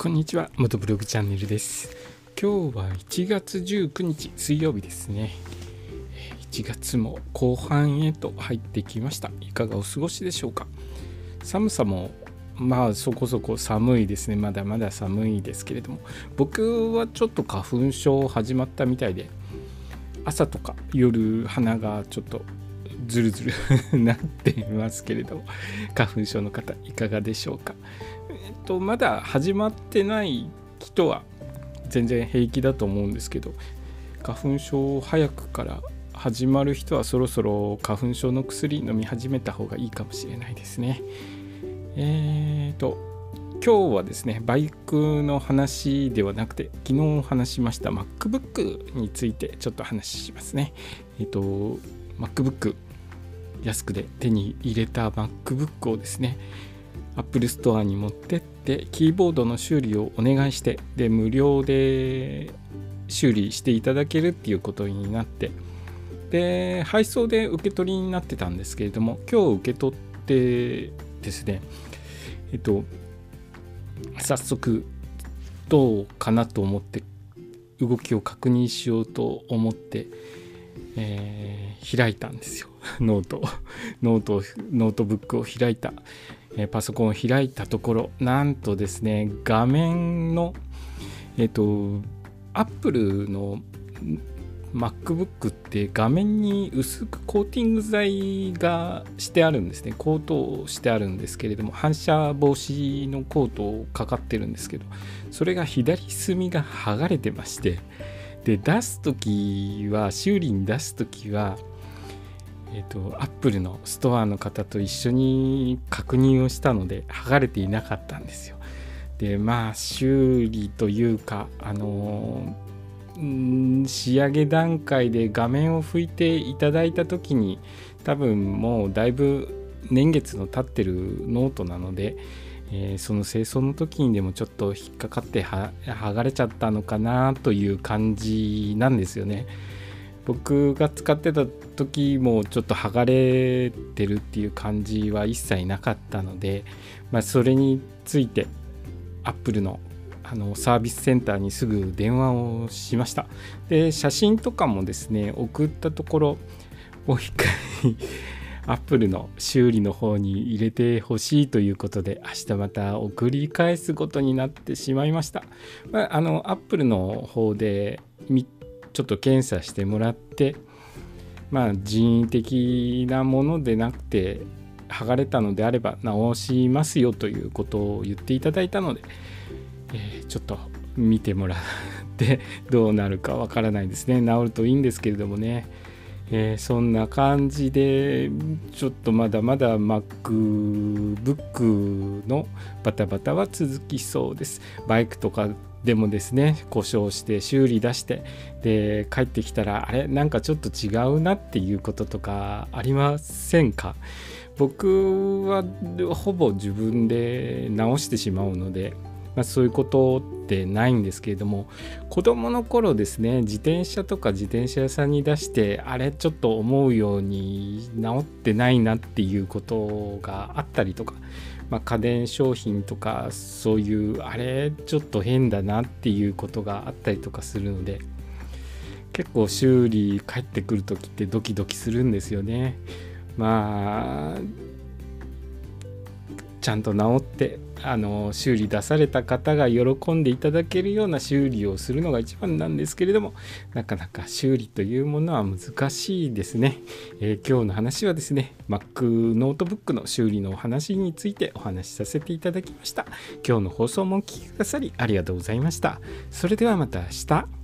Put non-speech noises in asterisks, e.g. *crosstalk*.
こんにちは元ブログチャンネルです。今日は1月19日水曜日ですね。1月も後半へと入ってきました。いかがお過ごしでしょうか？寒さもまあそこそこ寒いですね。まだまだ寒いですけれども。僕はちょっと花粉症始まったみたいで朝とか夜鼻がちょっとズルズル *laughs* なっていますけれども。花粉症の方いかがでしょうか？とまだ始まってない人は全然平気だと思うんですけど花粉症を早くから始まる人はそろそろ花粉症の薬飲み始めた方がいいかもしれないですね。えーと今日はですねバイクの話ではなくて昨日話しました MacBook についてちょっと話しますね。えっ、と MacBook 安くで手に入れた MacBook をですね Apple Store に持ってってキーボードの修理をお願いしてで無料で修理していただけるっていうことになってで配送で受け取りになってたんですけれども今日受け取ってですねえっと早速どうかなと思って動きを確認しようと思って、えー、開いたんですよ。*laughs* ノートノートノートブックを開いた、え、パソコンを開いたところなんとですね画面のえっ、ー、とアップルの MacBook って画面に薄くコーティング剤がしてあるんですね。コートをしてあるんですけれども反射防止のコートをかかってるんですけどそれが左隅が剥がれてましてで出す時は修理に出す時はえーと、アップルのストアの方と一緒に確認をしたので剥がれていなかったんですよ。でまあ修理というかあのー、仕上げ段階で画面を拭いていただいた時に多分もうだいぶ年月の経ってるノートなので、えー、その清掃の時にでもちょっと引っかかって剥がれちゃったのかなという感じなんですよね。僕が使ってた時もちょっと剥がれてるっていう感じは一切なかったので、まあ、それについてアップルのあのサービスセンターにすぐ電話をしました。で写真とかもですね送ったところもう一回 *laughs* アップルの修理の方に入れてほしいということで明日また送り返すことになってしまいました、まあ、あのアップルの方でちょっと検査してもらってまあ人為的なものでなくて剥がれたのであれば直しますよということを言っていただいたので、えー、ちょっと見てもらって *laughs* どうなるかわからないですね。治るといいんですけれどもね、えー、そんな感じでちょっとまだまだ MacBook のバタバタは続きそうです。バイクとかでもですね故障して修理出してで帰ってきたらあれ？なんかちょっと違うなっていうこととかありませんか？僕はほぼ自分で直してしまうので、まあ、そういうことってないんですけれども子供の頃ですね自転車とか自転車屋さんに出してあれちょっと思うように直ってないなっていうことがあったりとかまあ、家電商品とかそういうあれちょっと変だなっていうことがあったりとかするので結構修理帰ってくる時ってドキドキするんですよね。まあちゃんと治ってあの修理出された方が喜んでいただけるような修理をするのが一番なんですけれどもなかなか修理というものは難しいですね、えー、今日の話はですね Mac ノートブックの修理のお話についてお話しさせていただきました。今日の放送もお聴きくださりありがとうございました。それではまた明日。